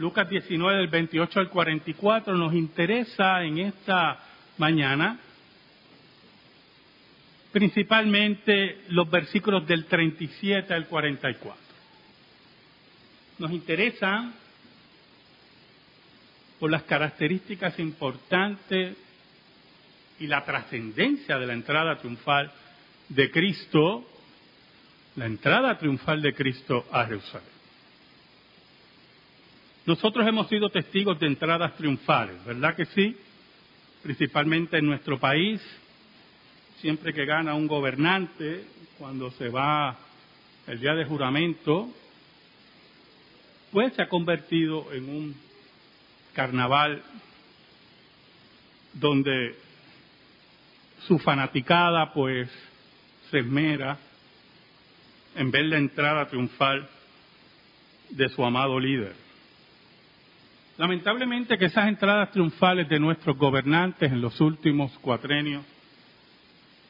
Lucas 19 del 28 al 44 nos interesa en esta mañana principalmente los versículos del 37 al 44. Nos interesa por las características importantes y la trascendencia de la entrada triunfal de Cristo, la entrada triunfal de Cristo a Jerusalén. Nosotros hemos sido testigos de entradas triunfales, ¿verdad que sí? Principalmente en nuestro país, siempre que gana un gobernante, cuando se va el día de juramento, pues se ha convertido en un carnaval donde su fanaticada pues se esmera en ver la entrada triunfal de su amado líder. Lamentablemente que esas entradas triunfales de nuestros gobernantes en los últimos cuatrenios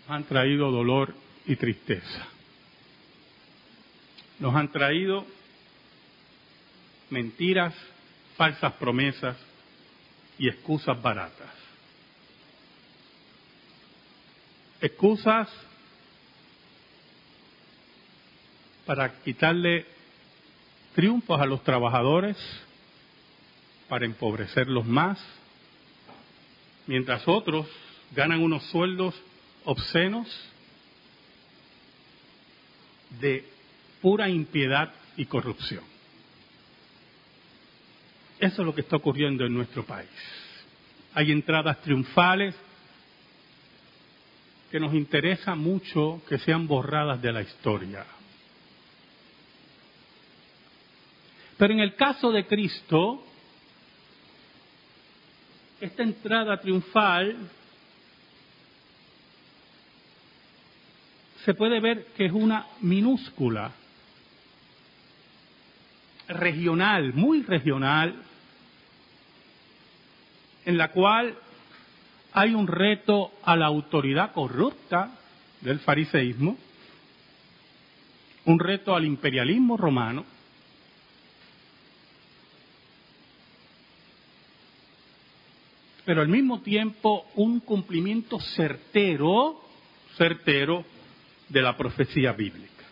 han traído dolor y tristeza. Nos han traído mentiras, falsas promesas y excusas baratas. Excusas para quitarle triunfos a los trabajadores, para empobrecerlos más, mientras otros ganan unos sueldos obscenos de pura impiedad y corrupción. Eso es lo que está ocurriendo en nuestro país. Hay entradas triunfales que nos interesa mucho que sean borradas de la historia. Pero en el caso de Cristo, esta entrada triunfal se puede ver que es una minúscula, regional, muy regional, en la cual hay un reto a la autoridad corrupta del fariseísmo, un reto al imperialismo romano, pero al mismo tiempo un cumplimiento certero, certero de la profecía bíblica.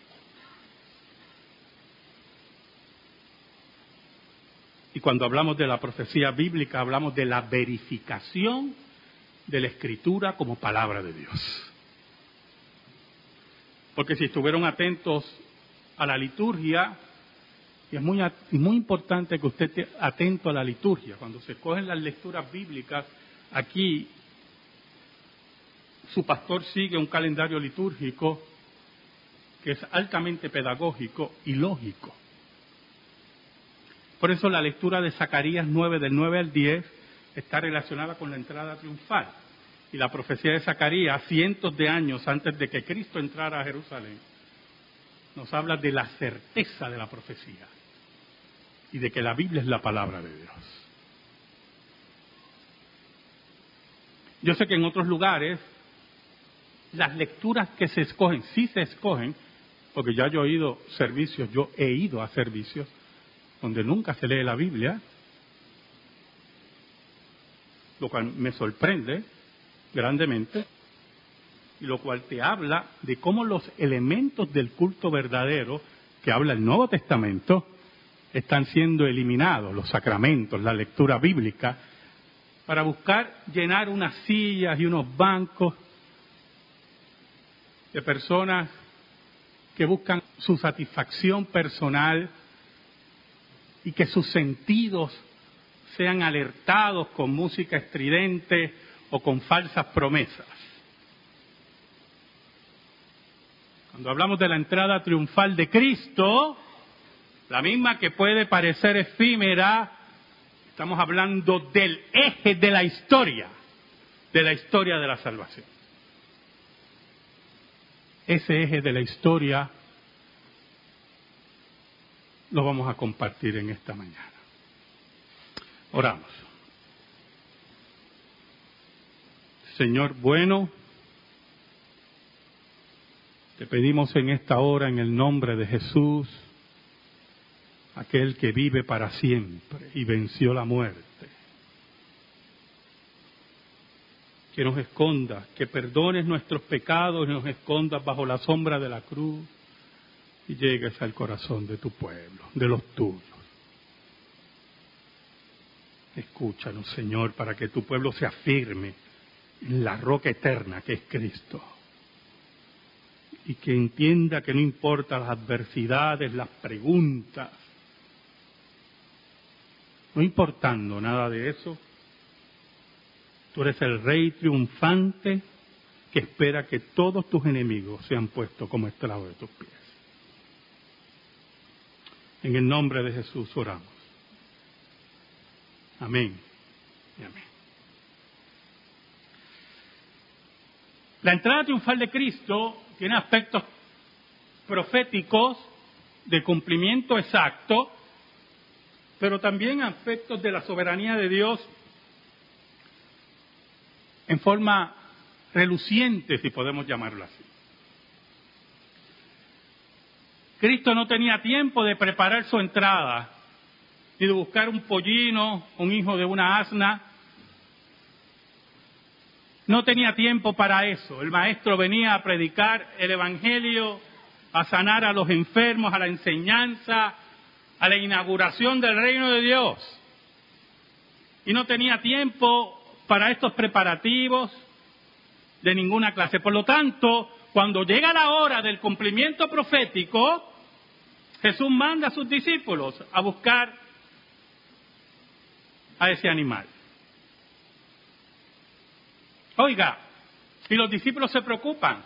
Y cuando hablamos de la profecía bíblica, hablamos de la verificación de la escritura como palabra de Dios. Porque si estuvieron atentos a la liturgia, y es muy, importante que usted esté atento a la liturgia, cuando se escogen las lecturas bíblicas, aquí su pastor sigue un calendario litúrgico que es altamente pedagógico y lógico. Por eso la lectura de Zacarías 9 del 9 al 10 está relacionada con la entrada triunfal. Y la profecía de Zacarías, cientos de años antes de que Cristo entrara a Jerusalén, nos habla de la certeza de la profecía y de que la Biblia es la palabra de Dios. Yo sé que en otros lugares las lecturas que se escogen, sí se escogen, porque ya yo he ido servicios, yo he ido a servicios donde nunca se lee la Biblia, lo cual me sorprende grandemente, y lo cual te habla de cómo los elementos del culto verdadero que habla el Nuevo Testamento están siendo eliminados, los sacramentos, la lectura bíblica, para buscar llenar unas sillas y unos bancos de personas que buscan su satisfacción personal y que sus sentidos sean alertados con música estridente o con falsas promesas. Cuando hablamos de la entrada triunfal de Cristo, la misma que puede parecer efímera, estamos hablando del eje de la historia, de la historia de la salvación ese eje de la historia lo vamos a compartir en esta mañana. Oramos. Señor bueno, te pedimos en esta hora en el nombre de Jesús, aquel que vive para siempre y venció la muerte. Que nos esconda, que perdones nuestros pecados y nos escondas bajo la sombra de la cruz y llegues al corazón de tu pueblo, de los tuyos. Escúchanos, Señor, para que tu pueblo se afirme en la roca eterna que es Cristo. Y que entienda que no importa las adversidades, las preguntas, no importando nada de eso, tú eres el rey triunfante que espera que todos tus enemigos sean puestos como esclavos de tus pies. En el nombre de Jesús oramos. Amén y amén. La entrada triunfal de Cristo tiene aspectos proféticos de cumplimiento exacto, pero también aspectos de la soberanía de Dios en forma reluciente, si podemos llamarlo así. Cristo no tenía tiempo de preparar su entrada, ni de buscar un pollino, un hijo de una asna. No tenía tiempo para eso. El maestro venía a predicar el Evangelio, a sanar a los enfermos, a la enseñanza, a la inauguración del reino de Dios. Y no tenía tiempo para estos preparativos de ninguna clase. Por lo tanto, cuando llega la hora del cumplimiento profético, Jesús manda a sus discípulos a buscar a ese animal. Oiga, y los discípulos se preocupan,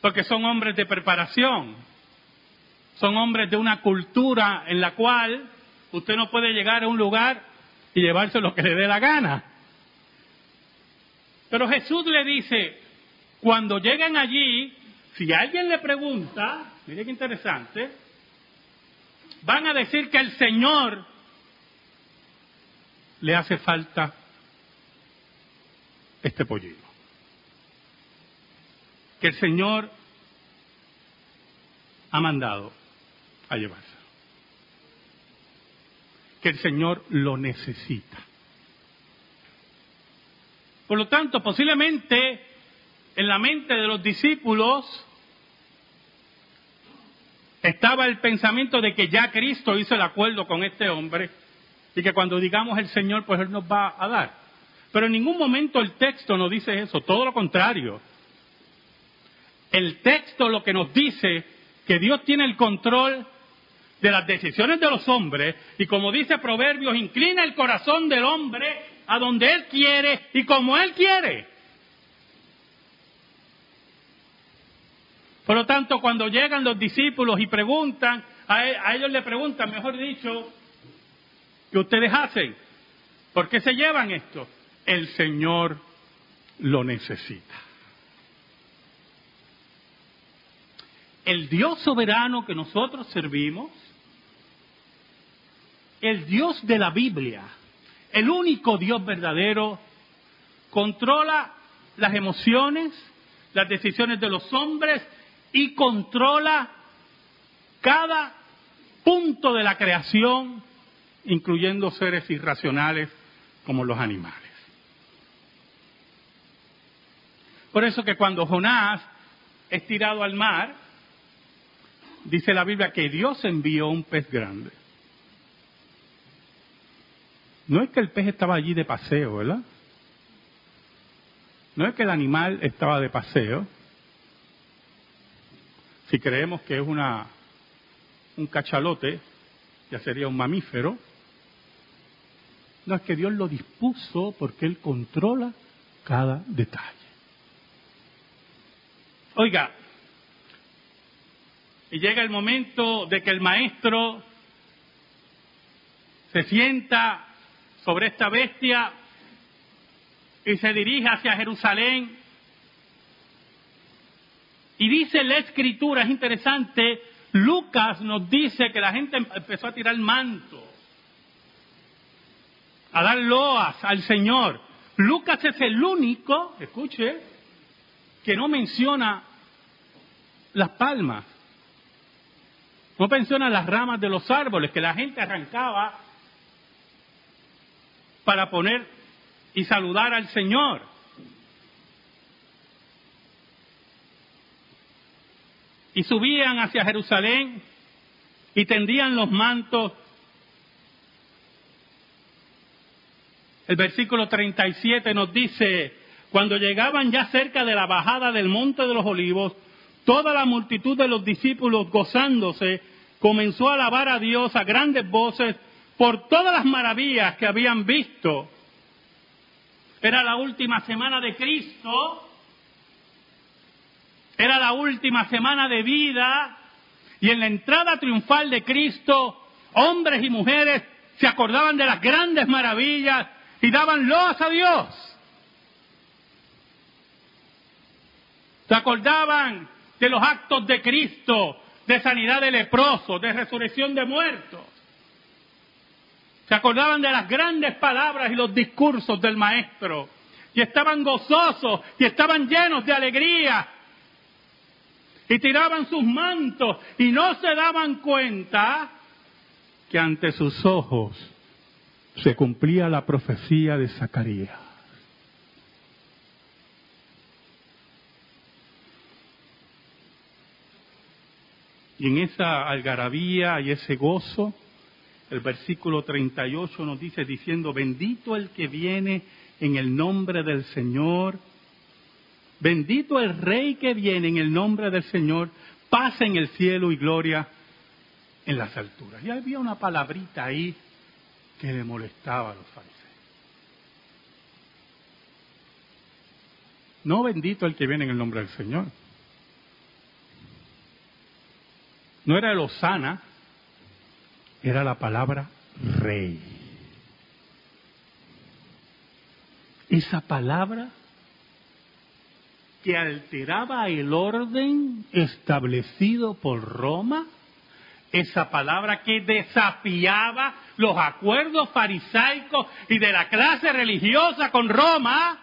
porque son hombres de preparación, son hombres de una cultura en la cual usted no puede llegar a un lugar y llevarse lo que le dé la gana. Pero Jesús le dice, cuando lleguen allí, si alguien le pregunta, mire qué interesante, van a decir que el Señor le hace falta este pollino. Que el Señor ha mandado a llevarse. Que el Señor lo necesita. Por lo tanto, posiblemente en la mente de los discípulos estaba el pensamiento de que ya Cristo hizo el acuerdo con este hombre y que cuando digamos el Señor, pues Él nos va a dar. Pero en ningún momento el texto nos dice eso, todo lo contrario. El texto lo que nos dice que Dios tiene el control de las decisiones de los hombres y como dice Proverbios, inclina el corazón del hombre a donde Él quiere y como Él quiere. Por lo tanto, cuando llegan los discípulos y preguntan, a, e, ellos le preguntan, mejor dicho, ¿qué ustedes hacen? ¿Por qué se llevan esto? El Señor lo necesita. El Dios soberano que nosotros servimos, el Dios de la Biblia, el único Dios verdadero, controla las emociones, las decisiones de los hombres y controla cada punto de la creación, incluyendo seres irracionales como los animales. Por eso que cuando Jonás es tirado al mar, dice la Biblia que Dios envió un pez grande. No es que el pez estaba allí de paseo, ¿verdad? No es que el animal estaba de paseo, si creemos que es una, un cachalote, ya sería un mamífero. No es que Dios lo dispuso porque Él controla cada detalle. Oiga, y llega el momento de que el maestro se sienta sobre esta bestia y se dirige hacia Jerusalén y dice la escritura, es interesante, Lucas nos dice que la gente empezó a tirar manto, a dar loas al Señor. Lucas es el único, escuche, que no menciona las palmas. No menciona las ramas de los árboles que la gente arrancaba para poner y saludar al Señor. Y subían hacia Jerusalén y tendían los mantos. El versículo 37 nos dice, cuando llegaban ya cerca de la bajada del monte de los olivos, toda la multitud de los discípulos gozándose comenzó a alabar a Dios a grandes voces por todas las maravillas que habían visto. Era la última semana de Cristo, era la última semana de vida y en la entrada triunfal de Cristo, hombres y mujeres se acordaban de las grandes maravillas y daban loas a Dios. Se acordaban de los actos de Cristo, de sanidad de leprosos, de resurrección de muertos. Se acordaban de las grandes palabras y los discursos del Maestro. Y estaban gozosos y estaban llenos de alegría. Y tiraban sus mantos y no se daban cuenta que ante sus ojos se cumplía la profecía de Zacarías. Y en esa algarabía y ese gozo, el versículo 38 nos dice diciendo, bendito el que viene en el nombre del Señor, bendito el rey que viene en el nombre del Señor, paz en el cielo y gloria en las alturas. Y había una palabrita ahí que le molestaba a los fariseos. No bendito el que viene en el nombre del Señor. No era el Osana, era la palabra rey. Esa palabra que alteraba el orden establecido por Roma, esa palabra que desafiaba los acuerdos farisaicos y de la clase religiosa con Roma,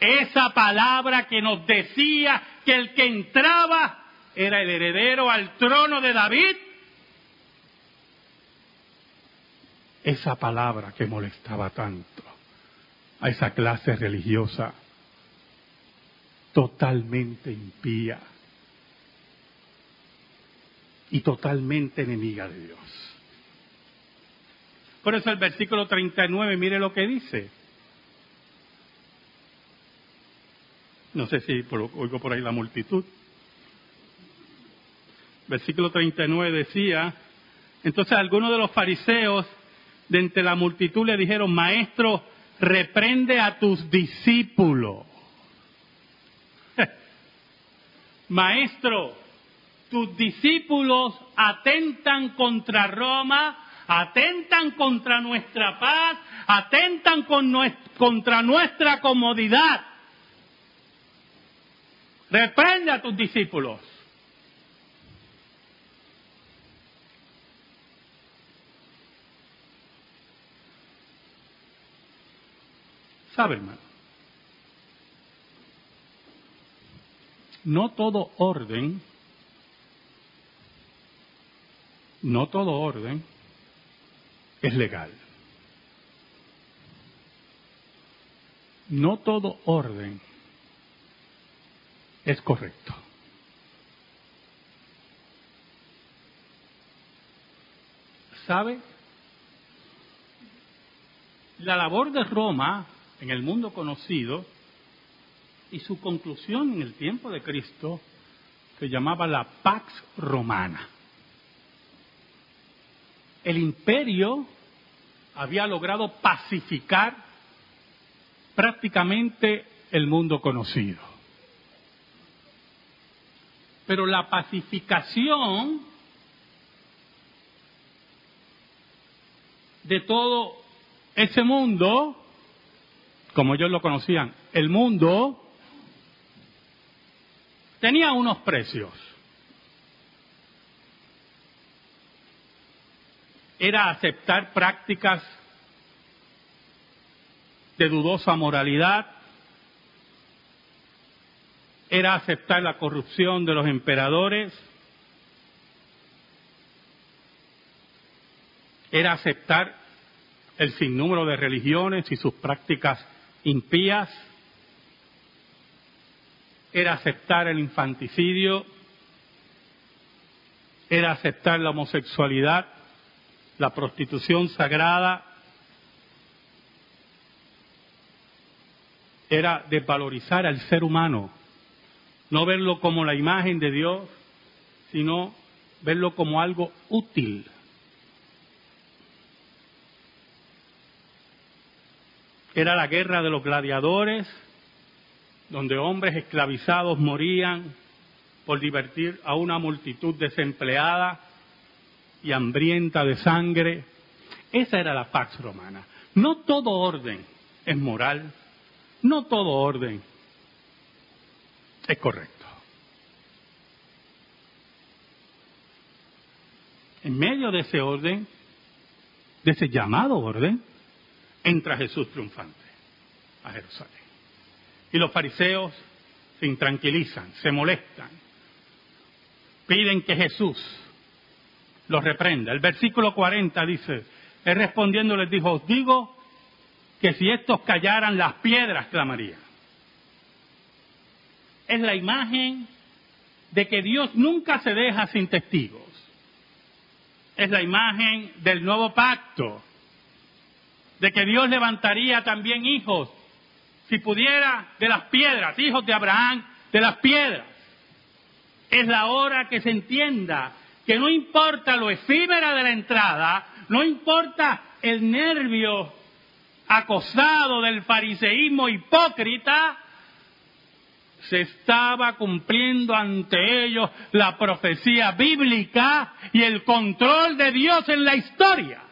esa palabra que nos decía que el que entraba era el heredero al trono de David, esa palabra que molestaba tanto a esa clase religiosa totalmente impía y totalmente enemiga de Dios. Por eso el versículo 39, mire lo que dice. No sé si oigo por ahí la multitud versículo 39 decía, entonces algunos de los fariseos de entre la multitud le dijeron, maestro, reprende a tus discípulos. maestro, tus discípulos atentan contra Roma, atentan contra nuestra paz, atentan contra nuestra comodidad. Reprende a tus discípulos. No todo orden, no todo orden es legal. No todo orden es correcto. ¿Sabe? La labor de Roma en el mundo conocido y su conclusión en el tiempo de Cristo se llamaba la Pax Romana. El imperio había logrado pacificar prácticamente el mundo conocido. Pero la pacificación de todo ese mundo como ellos lo conocían, el mundo tenía unos precios. Era aceptar prácticas de dudosa moralidad, era aceptar la corrupción de los emperadores, era aceptar el sinnúmero de religiones y sus prácticas impías, era aceptar el infanticidio, era aceptar la homosexualidad, la prostitución sagrada, era desvalorizar al ser humano, no verlo como la imagen de Dios, sino verlo como algo útil. Era la guerra de los gladiadores, donde hombres esclavizados morían por divertir a una multitud desempleada y hambrienta de sangre. Esa era la pax romana. No todo orden es moral, no todo orden es correcto. En medio de ese orden, de ese llamado orden, entra Jesús triunfante a Jerusalén. Y los fariseos se intranquilizan, se molestan, piden que Jesús los reprenda. El versículo 40 dice, él respondiendo les dijo, os digo que si estos callaran las piedras clamarían. Es la imagen de que Dios nunca se deja sin testigos. Es la imagen del nuevo pacto, de que Dios levantaría también hijos, si pudiera, de las piedras, hijos de Abraham, de las piedras. Es la hora que se entienda que no importa lo efímera de la entrada, no importa el nervio acosado del fariseísmo hipócrita, se estaba cumpliendo ante ellos la profecía bíblica y el control de Dios en la historia.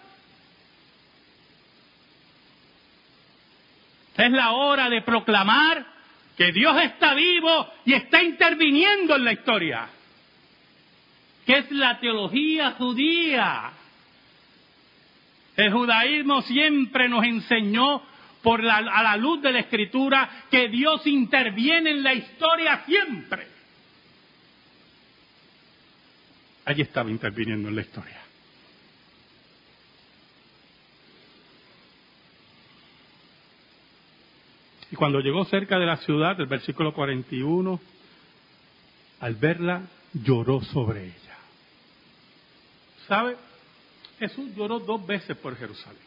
Es la hora de proclamar que Dios está vivo y está interviniendo en la historia que es la teología judía. El judaísmo siempre nos enseñó por la, a la luz de la escritura que Dios interviene en la historia siempre. Allí estaba interviniendo en la historia. Cuando llegó cerca de la ciudad, el versículo 41, al verla, lloró sobre ella. ¿Sabe? Jesús lloró dos veces por Jerusalén.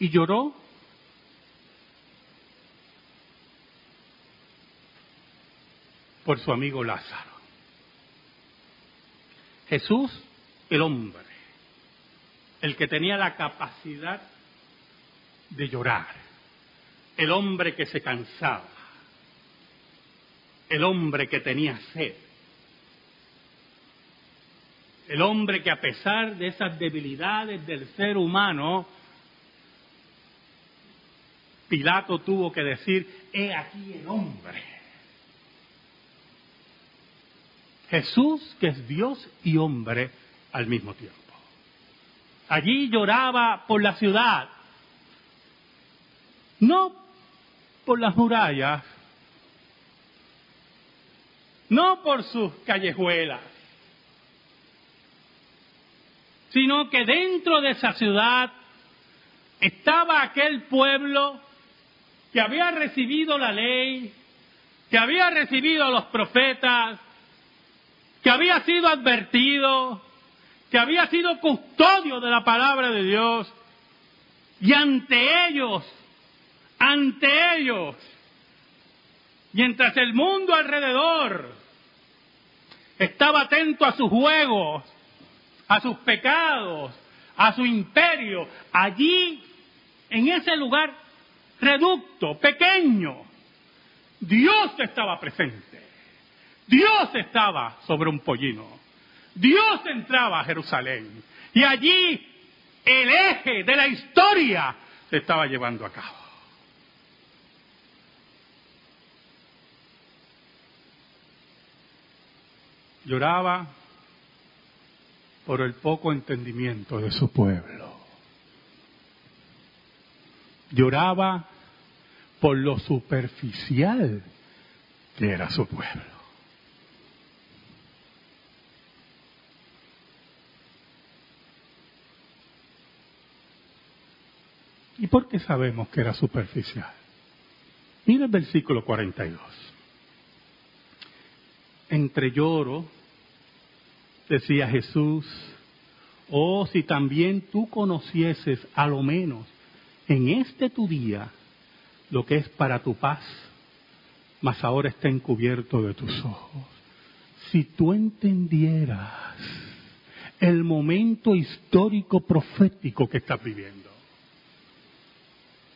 Y lloró por su amigo Lázaro. Jesús, el hombre, el que tenía la capacidad de llorar, el hombre que se cansaba, el hombre que tenía sed, el hombre que a pesar de esas debilidades del ser humano, Pilato tuvo que decir, he aquí el hombre. Jesús, que es Dios y hombre al mismo tiempo. Allí lloraba por la ciudad, no por las murallas, no por sus callejuelas, sino que dentro de esa ciudad estaba aquel pueblo que había recibido la ley, que había recibido a los profetas, que había sido advertido, que había sido custodio de la palabra de Dios, y ante ellos, ante ellos, mientras el mundo alrededor estaba atento a sus juegos, a sus pecados, a su imperio, allí, en ese lugar reducto, pequeño, Dios estaba presente. Dios estaba sobre un pollino. Dios entraba a Jerusalén. Y allí el eje de la historia se estaba llevando a cabo. lloraba por el poco entendimiento de su pueblo. Lloraba por lo superficial que era su pueblo. ¿Y por qué sabemos que era superficial? Mira el versículo 42. Entre lloro decía Jesús, oh, si también tú conocieses a lo menos en este tu día lo que es para tu paz, mas ahora está encubierto de tus ojos. Si tú entendieras el momento histórico profético que estás viviendo,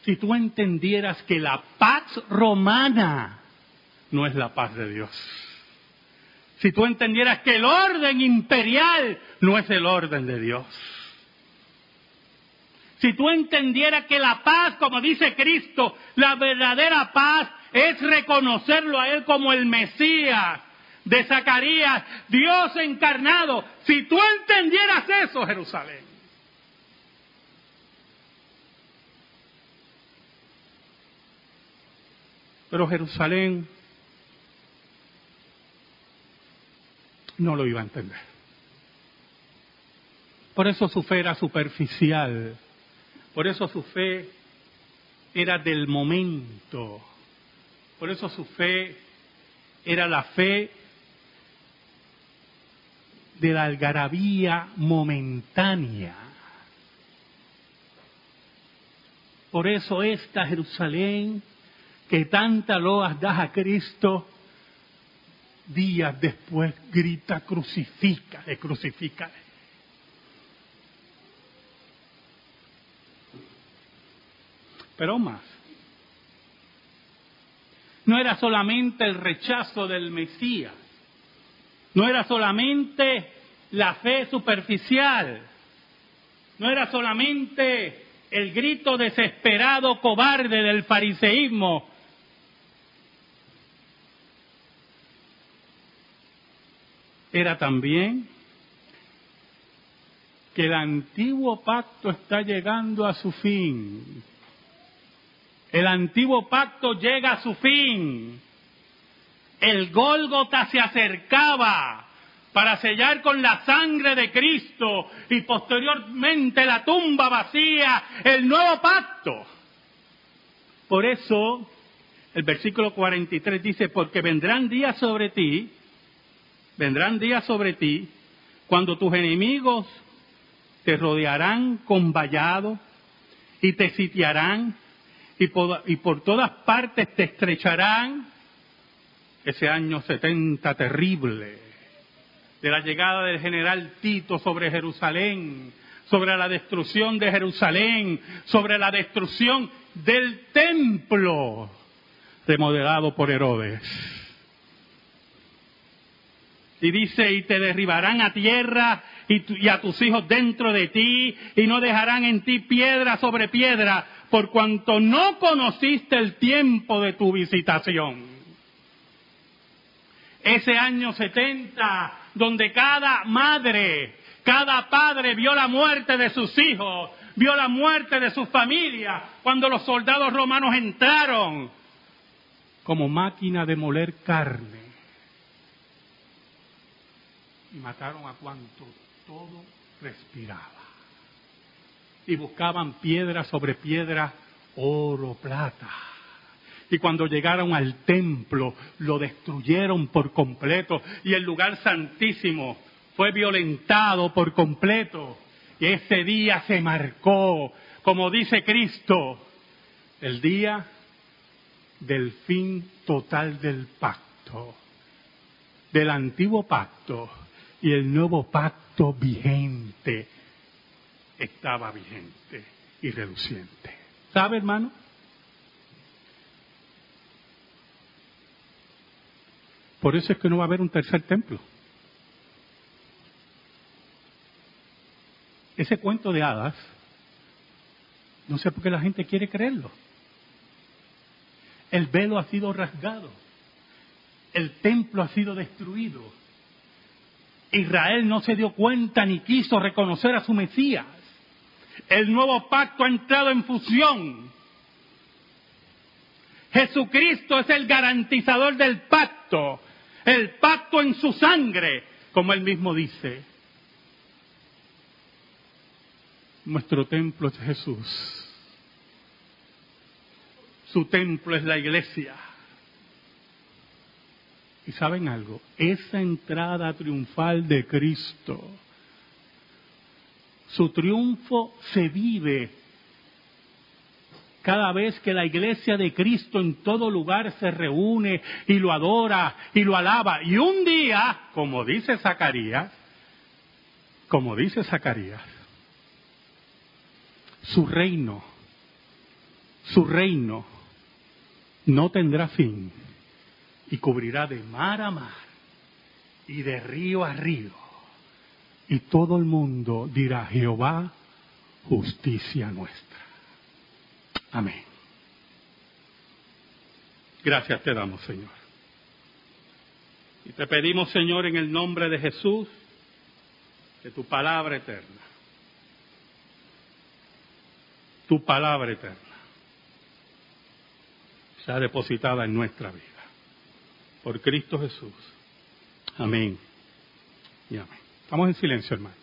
si tú entendieras que la paz romana no es la paz de Dios, si tú entendieras que el orden imperial no es el orden de Dios, si tú entendieras que la paz, como dice Cristo, la verdadera paz es reconocerlo a Él como el Mesías de Zacarías, Dios encarnado. Si tú entendieras eso, Jerusalén. Pero Jerusalén no lo iba a entender. Por eso su fe era superficial, por eso su fe era del momento, por eso su fe era la fe de la algarabía momentánea. Por eso esta Jerusalén que tanta loas das a Cristo, días después grita, crucifícale, crucifícale. Pero más, no era solamente el rechazo del Mesías, no era solamente la fe superficial, no era solamente el grito desesperado cobarde del fariseísmo, era también que el antiguo pacto está llegando a su fin. El antiguo pacto llega a su fin. El Gólgota se acercaba para sellar con la sangre de Cristo y posteriormente la tumba vacía, el nuevo pacto. Por eso el versículo 43 dice, porque vendrán días sobre ti vendrán días sobre ti cuando tus enemigos te rodearán con vallado y te sitiarán y por, y por todas partes te estrecharán. Ese año 70 terrible de la llegada del general Tito sobre Jerusalén, sobre la destrucción de Jerusalén, sobre la destrucción del templo remodelado por Herodes y dice, y te derribarán a tierra y, a tus hijos dentro de ti, y no dejarán en ti piedra sobre piedra, por cuanto no conociste el tiempo de tu visitación. Ese año 70, donde cada madre, cada padre vio la muerte de sus hijos, vio la muerte de su familia, cuando los soldados romanos entraron como máquina de moler carne y mataron a cuanto todo respiraba. Y buscaban piedra sobre piedra, oro, plata. Y cuando llegaron al templo, lo destruyeron por completo. Y el lugar santísimo fue violentado por completo. Y ese día se marcó, como dice Cristo, el día del fin total del pacto, del antiguo pacto y el nuevo pacto vigente estaba vigente y reluciente. ¿Sabe, hermano? Por eso es que no va a haber un tercer templo. Ese cuento de hadas, no sé por qué la gente quiere creerlo. El velo ha sido rasgado. El templo ha sido destruido Israel no se dio cuenta ni quiso reconocer a su Mesías. El nuevo pacto ha entrado en fusión. Jesucristo es el garantizador del pacto, el pacto en su sangre, como él mismo dice. Nuestro templo es Jesús. su templo es la iglesia. Y saben algo, esa entrada triunfal de Cristo, su triunfo se vive cada vez que la iglesia de Cristo en todo lugar se reúne y lo adora y lo alaba. Y un día, como dice Zacarías, como dice Zacarías, su reino, su reino no tendrá fin y cubrirá de mar a mar y de río a río. Y todo el mundo dirá, Jehová, justicia nuestra. Amén. Gracias te damos, Señor. Y te pedimos, Señor, en el nombre de Jesús, que tu palabra eterna, tu palabra eterna, sea depositada en nuestra vida por Cristo Jesús. Amén. Y amén. Estamos en silencio, hermano.